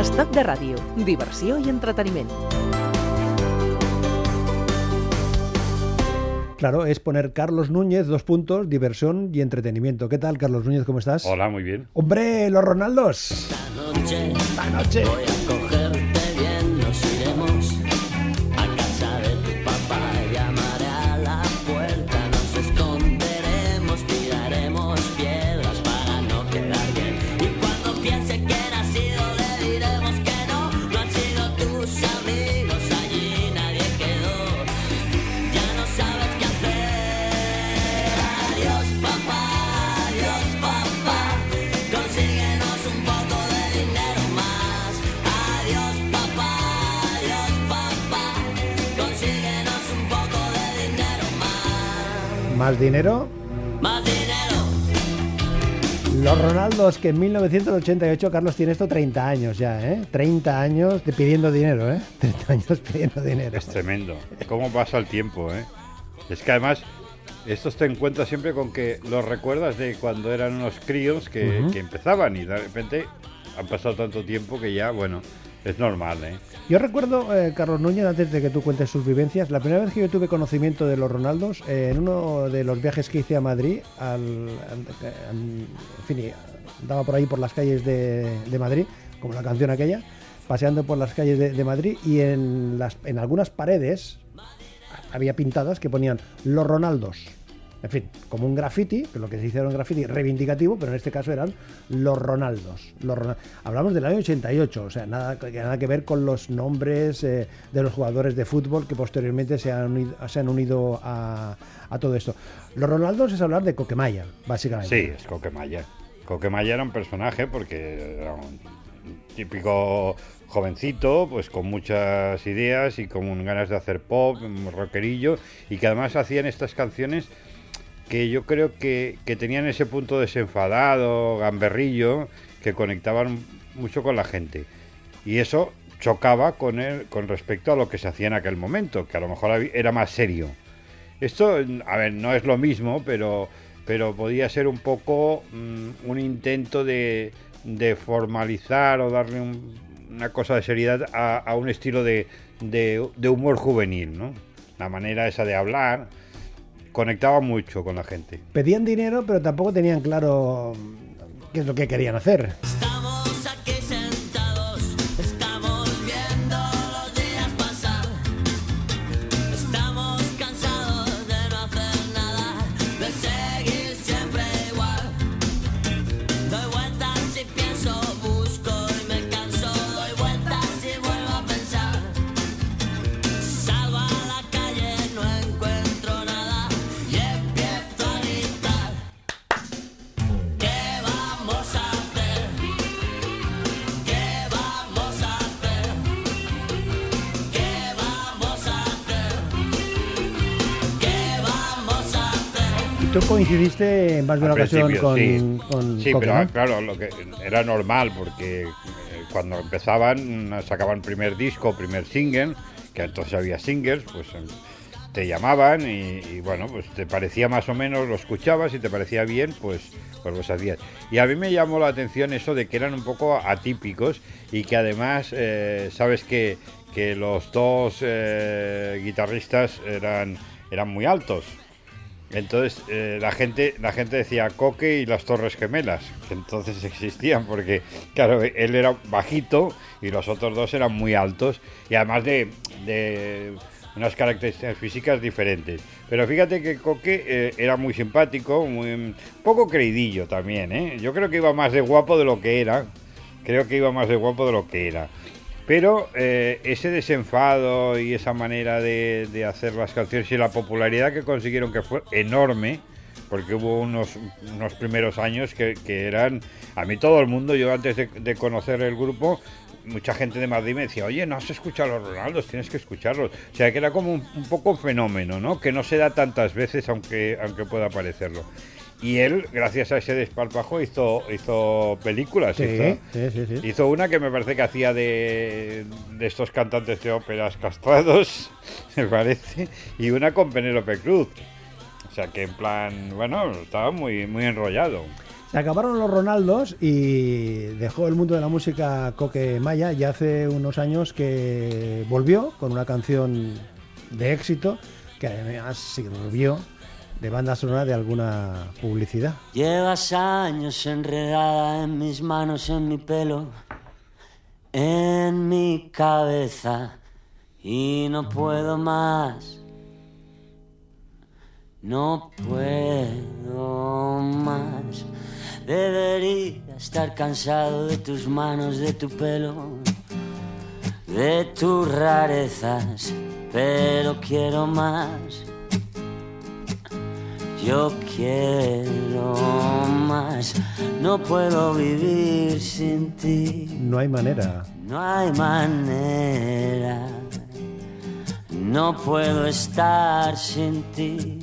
Estoc de ràdio, diversió i entreteniment. Claro, es poner Carlos Núñez, dos puntos, diversión y entretenimiento. ¿Qué tal, Carlos Núñez? ¿Cómo estás? Hola, muy bien. ¡Hombre, los Ronaldos! Esta noche ¡Esta noche! voy a más. ¿Más dinero? Más dinero. Los Ronaldos, que en 1988, Carlos, tiene esto 30 años ya, ¿eh? 30 años de pidiendo dinero, ¿eh? 30 años pidiendo dinero. Es tremendo. ¿Cómo pasa el tiempo, eh? Es que además, estos te encuentras siempre con que los recuerdas de cuando eran unos críos que, que empezaban y de repente han pasado tanto tiempo que ya, bueno, es normal, ¿eh? Yo recuerdo, eh, Carlos Núñez, antes de que tú cuentes sus vivencias, la primera vez que yo tuve conocimiento de los Ronaldos, eh, en uno de los viajes que hice a Madrid, al, al- al- en fin, andaba por ahí por las calles de, de Madrid, como la canción aquella, paseando por las calles de, de Madrid y en, las, en algunas paredes había pintadas que ponían los Ronaldos. En fin, como un graffiti, que lo que se hicieron graffiti reivindicativo, pero en este caso eran los Ronaldos. Los Ronal- Hablamos del año 88, o sea, nada, nada que ver con los nombres eh, de los jugadores de fútbol que posteriormente se han unido, se han unido a, a todo esto. Los Ronaldos es hablar de Coquemaya, básicamente. Sí, es Coquemaya. Coquemaya era un personaje porque era un típico jovencito, pues con muchas ideas y con ganas de hacer pop, rockerillo, y que además hacían estas canciones que yo creo que, que tenían ese punto desenfadado, gamberrillo, que conectaban mucho con la gente. Y eso chocaba con, él, con respecto a lo que se hacía en aquel momento, que a lo mejor era más serio. Esto, a ver, no es lo mismo, pero, pero podía ser un poco mm, un intento de, de formalizar o darle un- una cosa de seriedad a, a un estilo de, de- de humor juvenil, ¿no? La manera esa de hablar conectaba mucho con la gente. Pedían dinero, pero tampoco tenían claro qué es lo que querían hacer. Tú coincidiste en más de una Al ocasión con, sí. con Sí, Coque, pero claro, lo que era normal porque eh, cuando empezaban sacaban primer disco, primer single, que entonces había singles, pues eh, te llamaban y, y, bueno, pues te parecía más o menos, lo escuchabas y te parecía bien, pues pues lo hacías. Y a mí me llamó la atención eso de que eran un poco atípicos y que además, eh, sabes que, que los dos eh, guitarristas eran, eran muy altos. Entonces eh, la gente la gente decía Coque y las Torres Gemelas, que entonces existían, porque claro, él era bajito y los otros dos eran muy altos y además de, de unas características físicas diferentes. Pero fíjate que Coque eh, era muy simpático, muy poco creidillo también, ¿eh? Yo creo que iba más de guapo de lo que era. Creo que iba más de guapo de lo que era. Pero eh, ese desenfado y esa manera de, hacer las canciones y la popularidad que consiguieron que fue enorme, porque hubo unos, unos primeros años que, eran, a mí todo el mundo, yo antes de, conocer el grupo, mucha gente de Madrid me decía, oye, no has escuchado a los Ronaldos, tienes que escucharlos. O sea, que era como un, un poco fenómeno, ¿no? Que no se da tantas veces, aunque, aunque pueda parecerlo. Y él, gracias a ese desparpajo, hizo, hizo películas. Sí, hizo, sí, sí, sí. hizo una que me parece que hacía de, de estos cantantes de óperas castrados, me parece, y una con Penélope Cruz. O sea que en plan, bueno, estaba muy, muy enrollado. Se acabaron los Ronaldos y dejó el mundo de la música Coque Maya y hace unos años que volvió con una canción de éxito que además sirvió de banda sonora de alguna publicidad. Llevas años enredada en mis manos, en mi pelo, en mi cabeza y no puedo más. No puedo más. Debería estar cansado de tus manos, de tu pelo, de tus rarezas, pero quiero más. Yo quiero más. No puedo vivir sin ti. No hay manera. No hay manera. No puedo estar sin ti.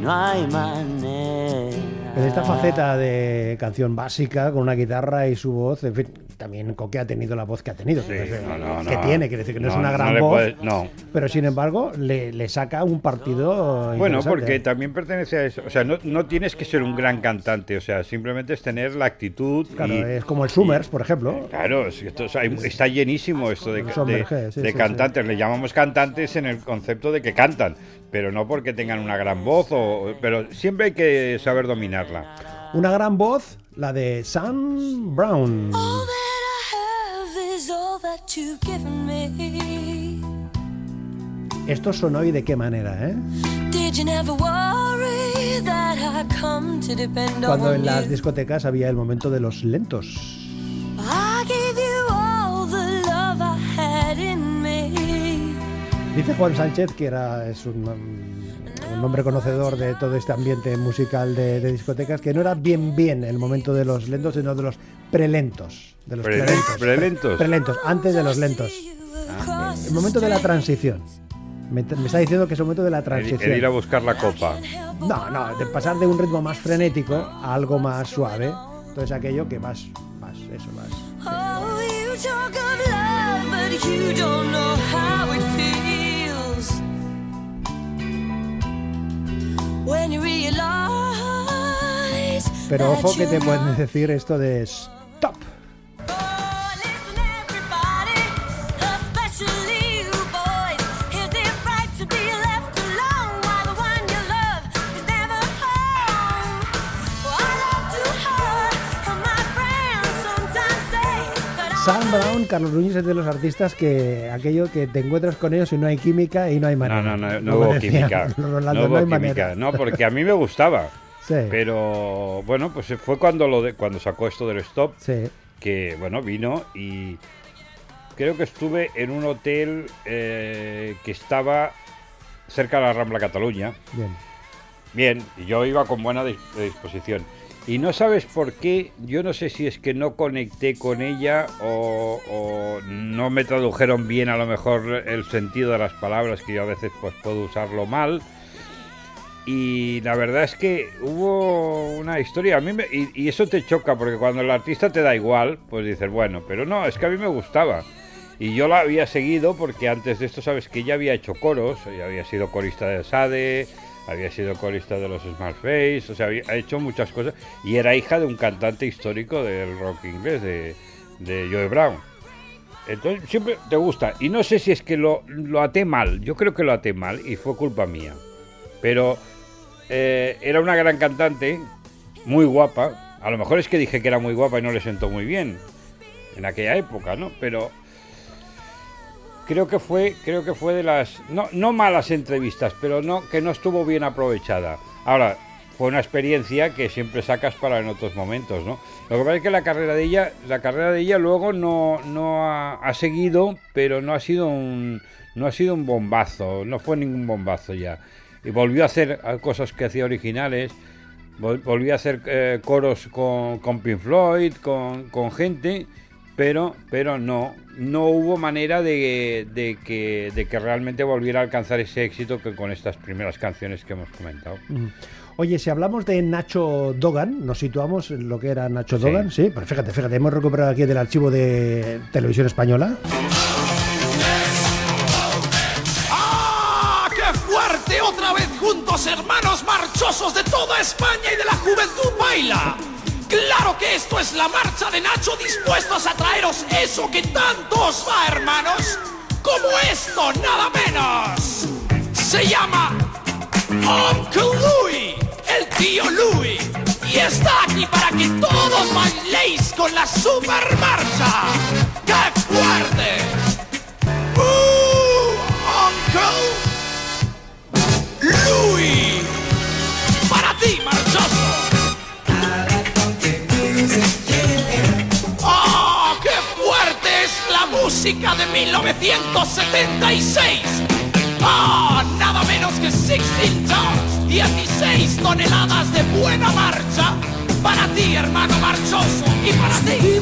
No hay manera. En esta faceta de canción básica, con una guitarra y su voz, en fin, también Coque ha tenido la voz que ha tenido. Sí, que, no, no, que no. tiene, quiere decir que no, es una gran voz. no. Pero sin embargo, le, le saca un partido. Bueno, porque también pertenece a eso. O sea, no, no tienes que ser un gran cantante. O sea, simplemente es tener la actitud. Claro, y- es como el Summers, por ejemplo. Claro, es que esto, o sea, hay- está llenísimo esto de, de- Sommerge, sí, de sí, cantantes. Le llamamos cantantes en el concepto de que cantan, pero no porque tengan una gran voz, o, pero siempre hay que saber dominarla. Una gran voz, la de Sam Brown. Esto sonó y de qué manera, ¿eh? Did you never worry that I come to depend Cuando on en las you? discotecas había el momento de los lentos. Dice Juan Sánchez, que era, es un, un hombre conocedor de todo este ambiente musical de, de discotecas, que no era bien bien el momento de los lentos, sino de los prelentos. De los Pre- prelentos. prelentos. Prelentos, antes de los lentos. El momento de la transición. Me, me está diciendo que es el momento de la El, transición. el ir a buscar la copa. No, no, de pasar de un ritmo más frenético a algo más suave. Entonces aquello que más, más, eso, más. Oh, Pero ojo que te pueden decir esto de Sam Brown, Carlos Núñez es de los artistas que aquello que te encuentras con ellos y no hay química y no hay No, manera. no, no, no Como hubo decían química. los No Rolando, hubo hay química. manera. No, porque a mí me gustaba. Sí, Pero bueno, pues fue cuando lo de, cuando sacó esto del stop sí. que bueno vino y creo que estuve en un hotel eh, que estaba cerca de la Rambla Cataluña. Bien. Bien, y yo iba con buena dis- disposición. Y no sabes por qué, yo no sé si es que no conecté con ella o, no me tradujeron bien a lo mejor el sentido de las palabras, que yo a veces pues puedo usarlo mal. Y la verdad es que hubo una historia, a mí me- y, y eso te choca, porque cuando el artista te da igual, pues dices, bueno, pero no, es que a mí me gustaba. Y yo la había seguido porque antes de esto, sabes que ella había hecho coros, ella había sido corista de Sade, había sido corista de los Smart Face, o sea, había ha hecho muchas cosas. Y era hija de un cantante histórico del rock inglés, de, de Joe Brown. Entonces siempre te gusta. Y no sé si es que lo, lo até mal, yo creo que lo até mal y fue culpa mía. Pero eh, era una gran cantante, muy guapa. A lo mejor es que dije que era muy guapa y no le sentó muy bien en aquella época, ¿no? Pero creo que fue, creo que fue de las no, no malas entrevistas, pero no que no estuvo bien aprovechada. Ahora fue una experiencia que siempre sacas para en otros momentos, ¿no? Lo que pasa es que la carrera de ella, la carrera de ella luego no, ha, seguido, pero no ha sido un no ha sido un bombazo, no fue ningún bombazo ya. Y volvió a hacer cosas que hacía originales, vol- volvió a hacer eh, coros con, con Pink Floyd, con, con gente, pero, pero no, no hubo manera de, de que, de que realmente volviera a alcanzar ese éxito que con estas primeras canciones que hemos comentado. Oye, si hablamos de Nacho Dogan, nos situamos en lo que era Nacho Sí. Dogan, sí, pues fíjate, fíjate, hemos recuperado aquí del archivo de televisión española. ¡Ah! ¡Qué fuerte! Otra vez juntos, hermanos marchosos de toda España y de la juventud baila. Claro que esto es la marcha de Nacho dispuestos a traeros eso que tanto os va, hermanos. Como esto, nada menos. Se llama Uncle Louie, el tío Louie. Y está aquí para que todos bailéis con la super marcha. ¡Qué fuerte! ¡Uh, Uncle de 1976! ¡Ah, nada menos que 16 tons, 16 toneladas de buena marcha! Para ti, hermano marchoso, y para ti.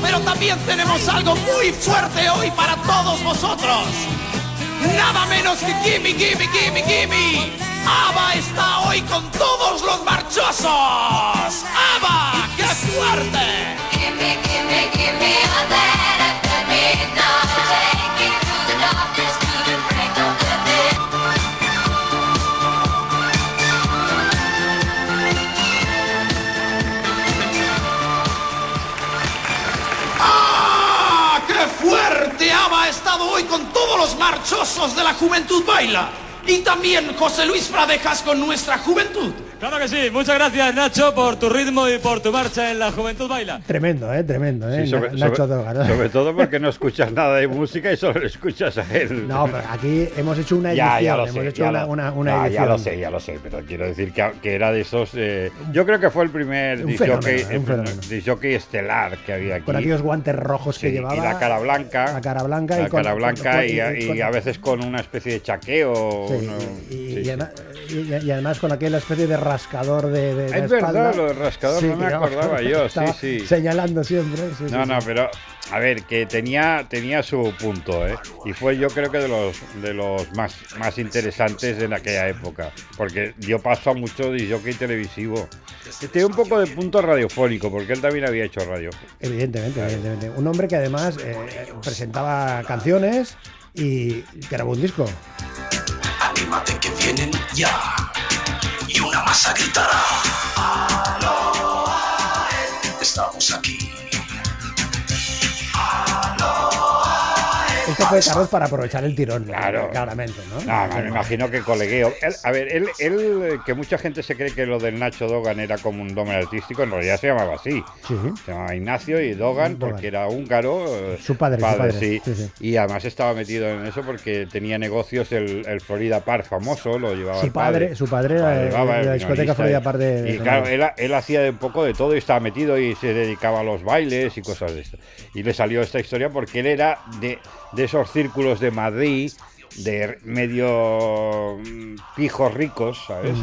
Pero también tenemos algo muy fuerte hoy para todos vosotros. Nada menos que Gimme, Gimme, Gimme, Gimme. ABBA está hoy con todos los marchosos. ABBA, qué fuerte. Gimme, gimme, gimme todos los marchosos de la Juventud Baila. Y también José Luis Fradejas con nuestra juventud. Claro que sí, muchas gracias Nacho por tu ritmo y por tu marcha en la Juventud Baila. Tremendo, ¿eh? Tremendo, ¿eh? Sí, sobre, Na- Nacho sobre- Doga, ¿no? sobre todo porque no escuchas nada de música y solo escuchas a él. No, pero aquí hemos hecho una edición. ya, ya lo hemos sé. hecho ya una, lo- una, una edición. ya lo sé, ya lo sé, pero quiero decir que, que era de esos. eh, yo creo que fue el primer disjockey disjockey estelar que había aquí. Con aquellos guantes rojos que Sí, llevaba. y la cara blanca. La cara blanca. La y con- cara blanca con- y, con- y a veces con una especie de chaqueo. Sí, ¿no? y, Sí, y sí. además, y- y además con aquella especie de rascador de, de la Es verdad, lo del rascador, no me acordaba yo, sí, estaba sí. Señalando siempre. sí, sí, No, sí. no, pero a ver, que tenía, tenía su punto, ¿eh? Y fue yo creo que de los de los más, más interesantes en aquella época. Porque dio paso a mucho disjockey televisivo. Que Tiene un poco de punto radiofónico, porque él también había hecho radio. Evidentemente, evidentemente. Un hombre que además eh, presentaba canciones y grabó un disco. Anímate que vienen ya. Gritará. Aloha, Estamos aquí. Esto fue Carlos para aprovechar el tirón, Claro. claramente, ¿no? Me imagino que colegueo. Él- a ver, él, él, eh, que mucha gente se cree que lo del Nacho Dogan era como un nombre artístico, en realidad se llamaba así. Sí. Se llamaba Ignacio y Dogan Dogan. porque era húngaro. eh, Su padre, su padre, sí. sí, sí. Y además estaba metido en eso porque tenía negocios el, el Florida Park famoso, lo llevaba Su el padre- su padre era de- de la discoteca Florida Park de- Y de claro, él, él hacía de un poco de todo y estaba metido y se dedicaba a los bailes y cosas de esto. Y le salió esta historia porque él era de, de esos círculos de Madrid, de medio mm, pijos ricos, ¿sabes?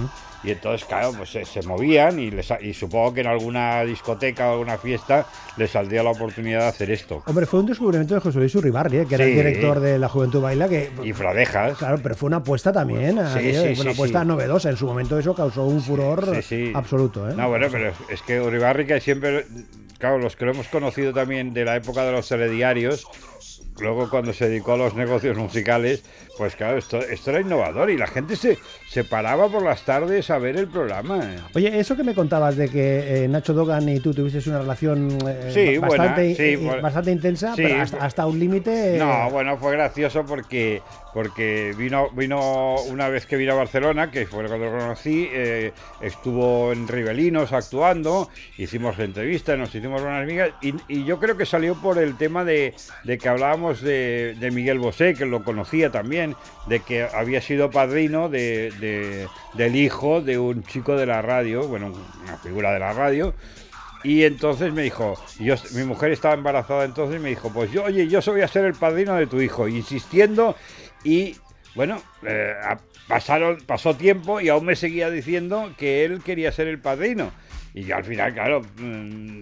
Y entonces, claro, pues se, se movían y, les, y supongo que en alguna discoteca o alguna fiesta les saldría la oportunidad de hacer esto. Hombre, fue un descubrimiento de José Luis Uribarri, ¿eh? que era el director de la Juventud Baila, que Y Fradejas. Claro, pero fue una apuesta también, Sí, aquello, sí, fue una apuesta novedosa. En su momento eso causó un furor absoluto. ¿eh? No, bueno, pero es- es que Uribarri que siempre, claro, los que lo hemos conocido también de la época de los telediarios, luego cuando se dedicó a los negocios musicales, pues claro, esto, esto era innovador y la gente se, se paraba por las tardes a ver el programa. Oye, eso que me contabas de que eh, Nacho Dogan y tú tuvisteis una relación eh, Sí, ba- buena, bastante, sí, eh, bueno. bastante intensa, Sí, pero hasta, hasta un límite. eh, No, bueno, fue gracioso porque porque vino vino una vez que vino a Barcelona, que fue cuando lo conocí, eh, estuvo en Ribelinos actuando, hicimos entrevistas, nos hicimos buenas amigas y, y yo creo que salió por el tema de, de que hablábamos de, de Miguel Bosé, que lo conocía también, de que había sido padrino de, de- del hijo de un chico de la radio, bueno, una figura de la radio, y entonces me dijo, yo, mi mujer estaba embarazada entonces y me dijo, pues yo, oye, yo voy a ser el padrino de tu hijo, insistiendo y bueno, eh, pasaron, pasó tiempo y aún me seguía diciendo que él quería ser el padrino. Y yo al final, claro, mm,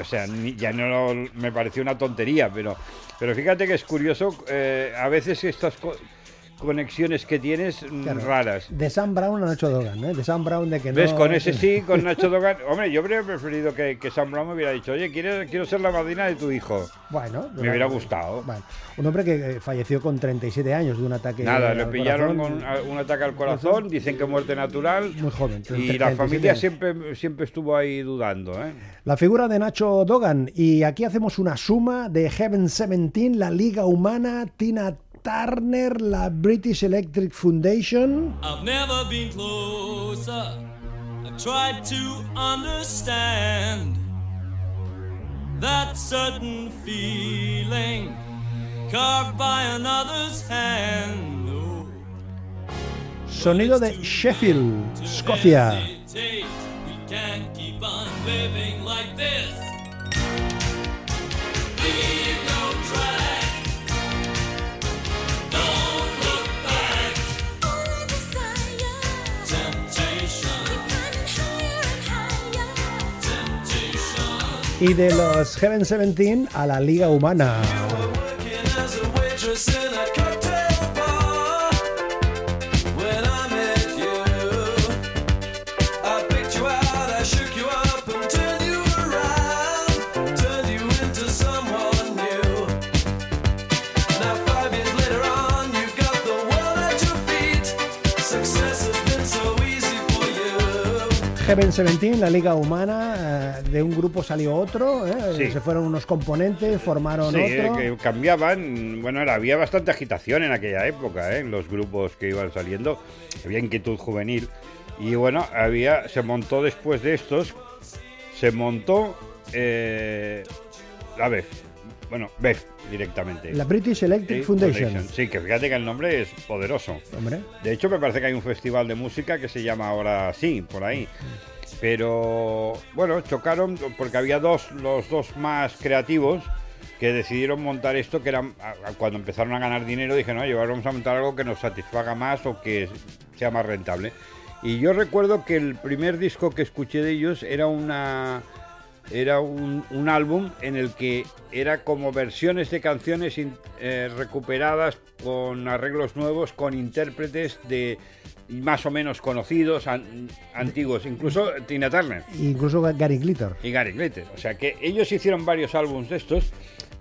o sea, ya no lo- me pareció una tontería, pero, pero fíjate que es curioso, eh, a veces estas co- conexiones que tienes mm, Claro. raras. De Sam Brown a Nacho Dogan, ¿eh? De Sam Brown de que no... ¿Ves? Con ese sí, con Nacho Dogan. Hombre, yo habría preferido que, que Sam Brown me hubiera dicho, oye, quiero, quiero ser la madrina de tu hijo. Bueno, Me hubiera gustado. Bueno, un hombre que eh, falleció con 37 años de un ataque Nada, le pillaron corazón. con un ataque al corazón, dicen que muerte natural. Muy joven, Y 37 la familia años. siempre, siempre estuvo ahí dudando, ¿eh? La figura de Nacho Dogan. Y aquí hacemos una suma de Heaven 17, la Liga Humana, Tina Turner, la British Electric Foundation. I've never been closer. I tried to understand that certain feeling carved by another's hand. Oh, Sonido de Sheffield, Escocia. We can't keep on living like this. Y de los Heaven 17 a la Liga Humana. Heaven 17, la Liga Humana, eh, de un grupo salió otro, eh, Sí. se fueron unos componentes, formaron Sí, otro. que cambiaban. Bueno, era- había bastante agitación en aquella época, ¿eh? en los grupos que iban saliendo. Había inquietud juvenil. Y bueno, había se montó después de estos, se montó la BEF. Bueno, BEF directamente. La British Electric Foundation. Sí, que fíjate que el nombre es poderoso. Hombre, De hecho, me parece que hay un festival de música que se llama ahora así, por ahí. Pero bueno, chocaron porque había dos, los dos más creativos que decidieron montar esto, que eran cuando empezaron a ganar dinero, dijeron, oye, vamos a montar algo que nos satisfaga más o que sea más rentable. Y yo recuerdo que el primer disco que escuché de ellos era una era un, un álbum en el que era como versiones de canciones in- eh, recuperadas con arreglos nuevos, con intérpretes de más o menos conocidos, an- antiguos, incluso Tina Turner incluso Gary Glitter. y Gary Glitter. O sea que ellos hicieron varios álbumes de estos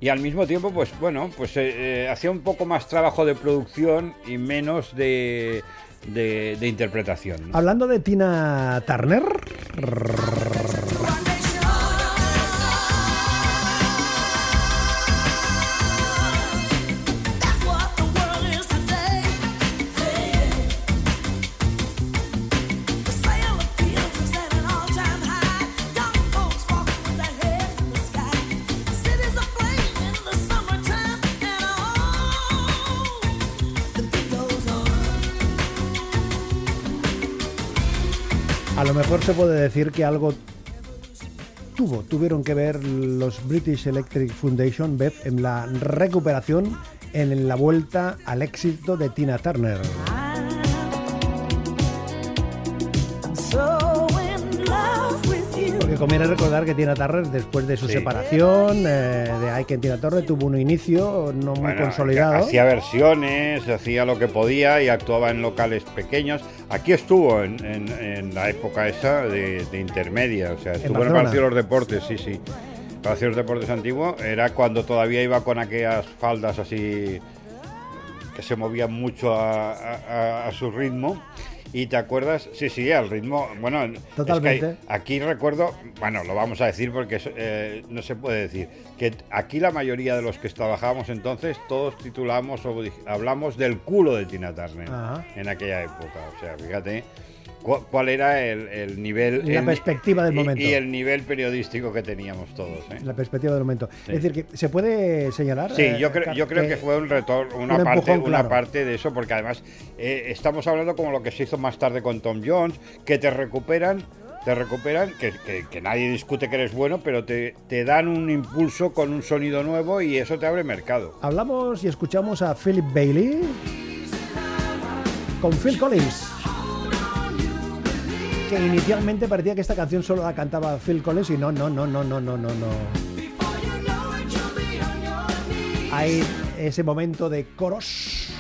y al mismo tiempo, pues bueno, pues eh, eh, hacía un poco más trabajo de producción y menos de, de, de interpretación. ¿no? Hablando de Tina Turner, mejor se puede decir que algo tuvo, tuvieron que ver los British Electric Foundation, BEF, en la recuperación, en la vuelta al éxito de Tina Turner. Conviene recordar que Tina Turner, después de su Sí. separación eh, de Ike en Tina Turner, tuvo un inicio no muy Bueno, consolidado. Hacía versiones, hacía lo que podía y actuaba en locales pequeños. Aquí estuvo en, en- en la época esa de, de intermedia, o sea, estuvo en, el. Palacio de los Deportes, sí, sí. Palacio de los Deportes antiguo era cuando todavía iba con aquellas faldas así que se movían mucho a, a- a- a su ritmo. Y te acuerdas, sí, sí, al ritmo, bueno, es que aquí recuerdo, bueno, lo vamos a decir porque eh, no se puede decir, que aquí la mayoría de los que trabajábamos entonces, todos titulamos o hablamos del culo de Tina Turner Ajá. en aquella época. O sea, fíjate cuál era el, el nivel... La el- perspectiva del y- momento. Y el nivel periodístico que teníamos todos. ¿eh? La perspectiva del momento. Sí. Es decir, que se puede señalar. Sí, eh, yo creo, Car- yo creo que fue un retorno, una, un parte, empujón, una claro. parte de eso, porque además eh, estamos hablando como lo que se hizo más tarde con Tom Jones, que te recuperan, te recuperan, que, que- que nadie discute que eres bueno, pero te, te dan un impulso con un sonido nuevo y eso te abre mercado. Hablamos y escuchamos a Philip Bailey con Phil Collins. Que inicialmente parecía que esta canción solo la cantaba Phil Collins y no, no, no, no, no, no, no, no. Hay ese momento de coros.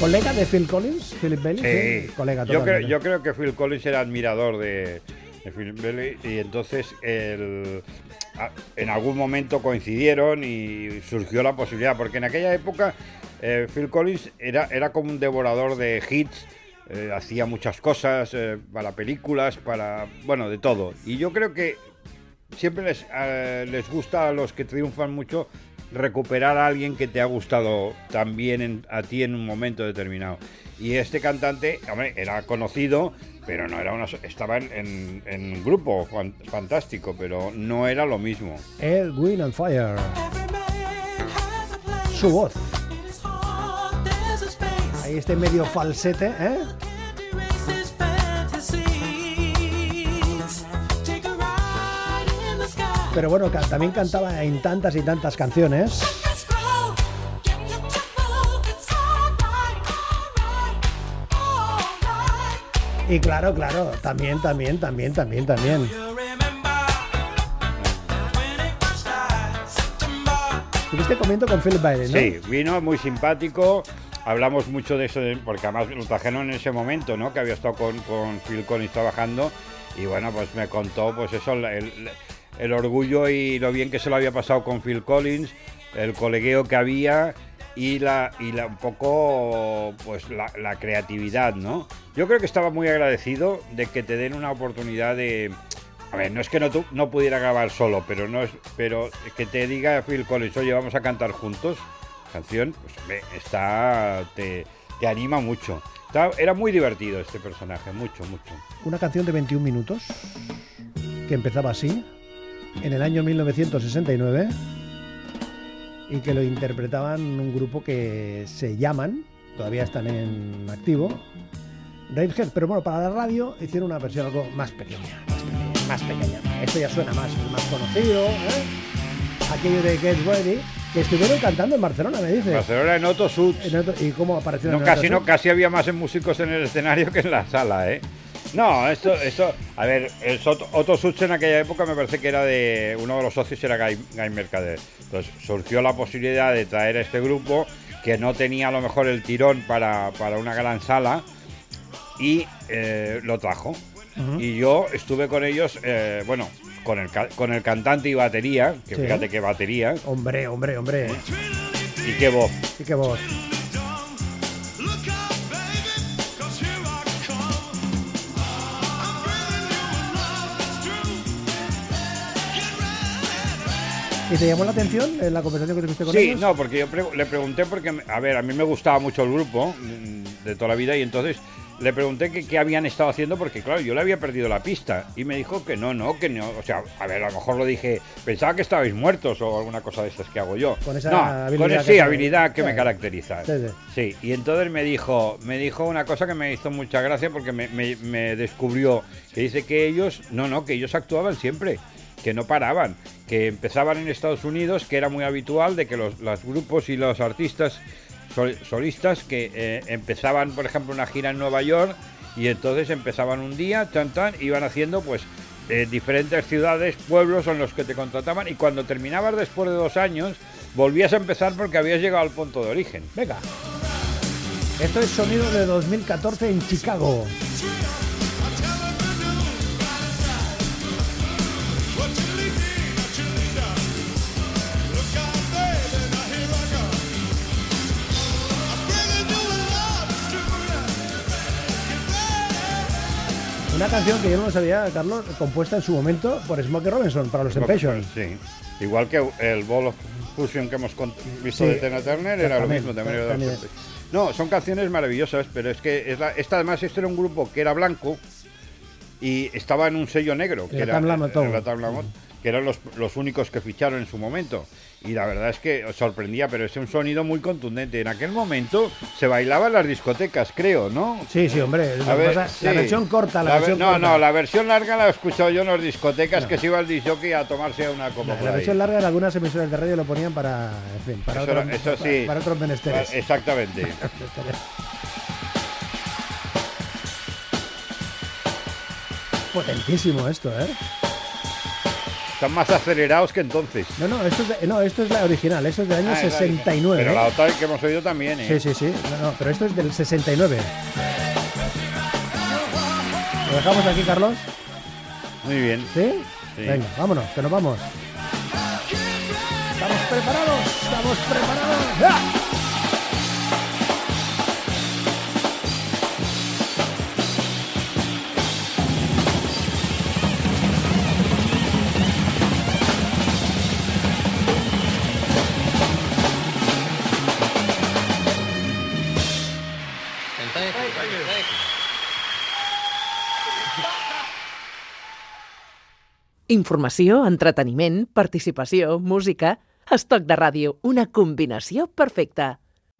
¿Colega de Phil Collins? ¿Philip Bailey? Sí. colega yo, creo, yo creo que Phil Collins era admirador de, Bailey y entonces el- en algún momento coincidieron y surgió la posibilidad, porque en aquella época eh, Phil Collins era, era como un devorador de hits, eh, hacía muchas cosas eh, para películas, para, bueno, de todo. Y yo creo que siempre les, les gusta a los que triunfan mucho recuperar a alguien que te ha gustado también en- a ti en un momento determinado. Y este cantante, hombre, era conocido, pero no era una, estaba en, en- un grupo fan- fantástico, pero no era lo mismo. El Wind and Fire. Su voz. Ahí este medio falsete, ¿eh? Pero bueno, también cantaba en tantas y tantas canciones. Y claro, claro, también, también, también, también, también. Tuviste comiendo con Philip Bailey, ¿no? Sí, vino muy simpático. Hablamos mucho de eso, porque además lo trajeron en ese momento, ¿no? Que había estado con, con Phil Collins trabajando. Y bueno, pues me contó, pues eso, el- el orgullo y lo bien que se lo había pasado con Phil Collins, el colegueo que había y la, y la un poco, pues la, la creatividad, ¿no? Yo creo que estaba muy agradecido de que te den una oportunidad de, a ver, no es que no, tu- no pudiera grabar solo, pero no es, pero que te diga Phil Collins, oye, vamos a cantar juntos, canción, pues está, te, te anima mucho. Era muy divertido este personaje, mucho, mucho. Una canción de 21 minutos que empezaba así en el año 1969 y que lo interpretaban un grupo que se llaman, todavía están en activo, Radiohead, pero bueno, para la radio hicieron una versión algo más pequeña, más pequeña, más pequeña. Esto ya suena más, más conocido, ¿eh? Aquello de Get Ready, que estuvieron cantando en Barcelona, me dice. Barcelona en Otto Suits. En ¿Y cómo aparecieron No, en casi no, casi había más músicos en el escenario que en la sala, ¿eh? No, esto, esto, a ver, el Sot- Otto Suits en aquella época me parece que era de, uno de los socios era Guy, Guy Mercader. Entonces surgió la posibilidad de traer a este grupo que no tenía a lo mejor el tirón para, para una gran sala y eh, lo trajo. Y yo estuve con ellos, eh, bueno, con el, con el cantante y batería, que Sí. fíjate qué batería Hombre, hombre, hombre. y qué voz. Y qué voz. ¿Y te llamó la atención en la conversación que tuviste con Sí, ellos? no, porque yo pre- le pregunté porque, a ver, a mí me gustaba mucho el grupo mm, de toda la vida y entonces le pregunté que qué habían estado haciendo porque, claro, yo le había perdido la pista y me dijo que no, no, que no, o sea, a ver, a lo mejor lo dije, pensaba que estabais muertos o alguna cosa de estas que hago yo. Con esa no, habilidad con que esa habilidad que me Sí. caracteriza. Sí, sí. Sí, y entonces me dijo, me dijo una cosa que me hizo mucha gracia porque me, me- me descubrió que dice que ellos, no, no, que ellos actuaban siempre, que no paraban, que empezaban en Estados Unidos, que era muy habitual de que los, grupos y los artistas sol- solistas que eh, empezaban, por ejemplo, una gira en Nueva York y entonces empezaban un día, tan tan, iban haciendo pues eh, diferentes ciudades, pueblos en los que te contrataban y cuando terminabas después de dos años volvías a empezar porque habías llegado al punto de origen. Venga. Esto es sonido de 2014 en Chicago. Una canción que yo no lo sabía, Carlos, compuesta en su momento por Smokey Robinson para los Temptations. Sí. Igual que el Ball of Fusion que hemos visto Sí, de Tina Turner era lo mismo también. era también. No, son canciones maravillosas, pero es que es la- esta además este era un grupo que era blanco y estaba en un sello negro, que La era la Tam Lama. que eran los, los únicos que ficharon en su momento. Y la verdad es que os sorprendía, pero es un sonido muy contundente. En aquel momento se bailaba en las discotecas, creo, ¿no? Sí, sí, hombre. La versión corta, la, La versión ver- no, corta. no, la versión larga la he escuchado yo en las discotecas que se iba al disjockey a tomarse una copa La, ahí. versión larga en algunas emisoras de radio lo ponían para, en fin, para, Eso, otros, para- para otros menesteres. Exactamente. Potentísimo esto, ¿eh? Están más acelerados que entonces. No, no, esto es, de- no, esto es la original, esto es del año Ah, es la 69. Pero la ¿eh? otra que hemos oído también, ¿eh? Sí, sí, sí. No, no, pero esto es del 69. ¿Lo dejamos aquí, Carlos? Muy bien. ¿Sí? Sí. Venga, vámonos, que nos vamos. ¿Estamos preparados? ¿Estamos preparados? ¡Ah! Informació, entreteniment, participació, música... Estoc de ràdio, una combinació perfecta.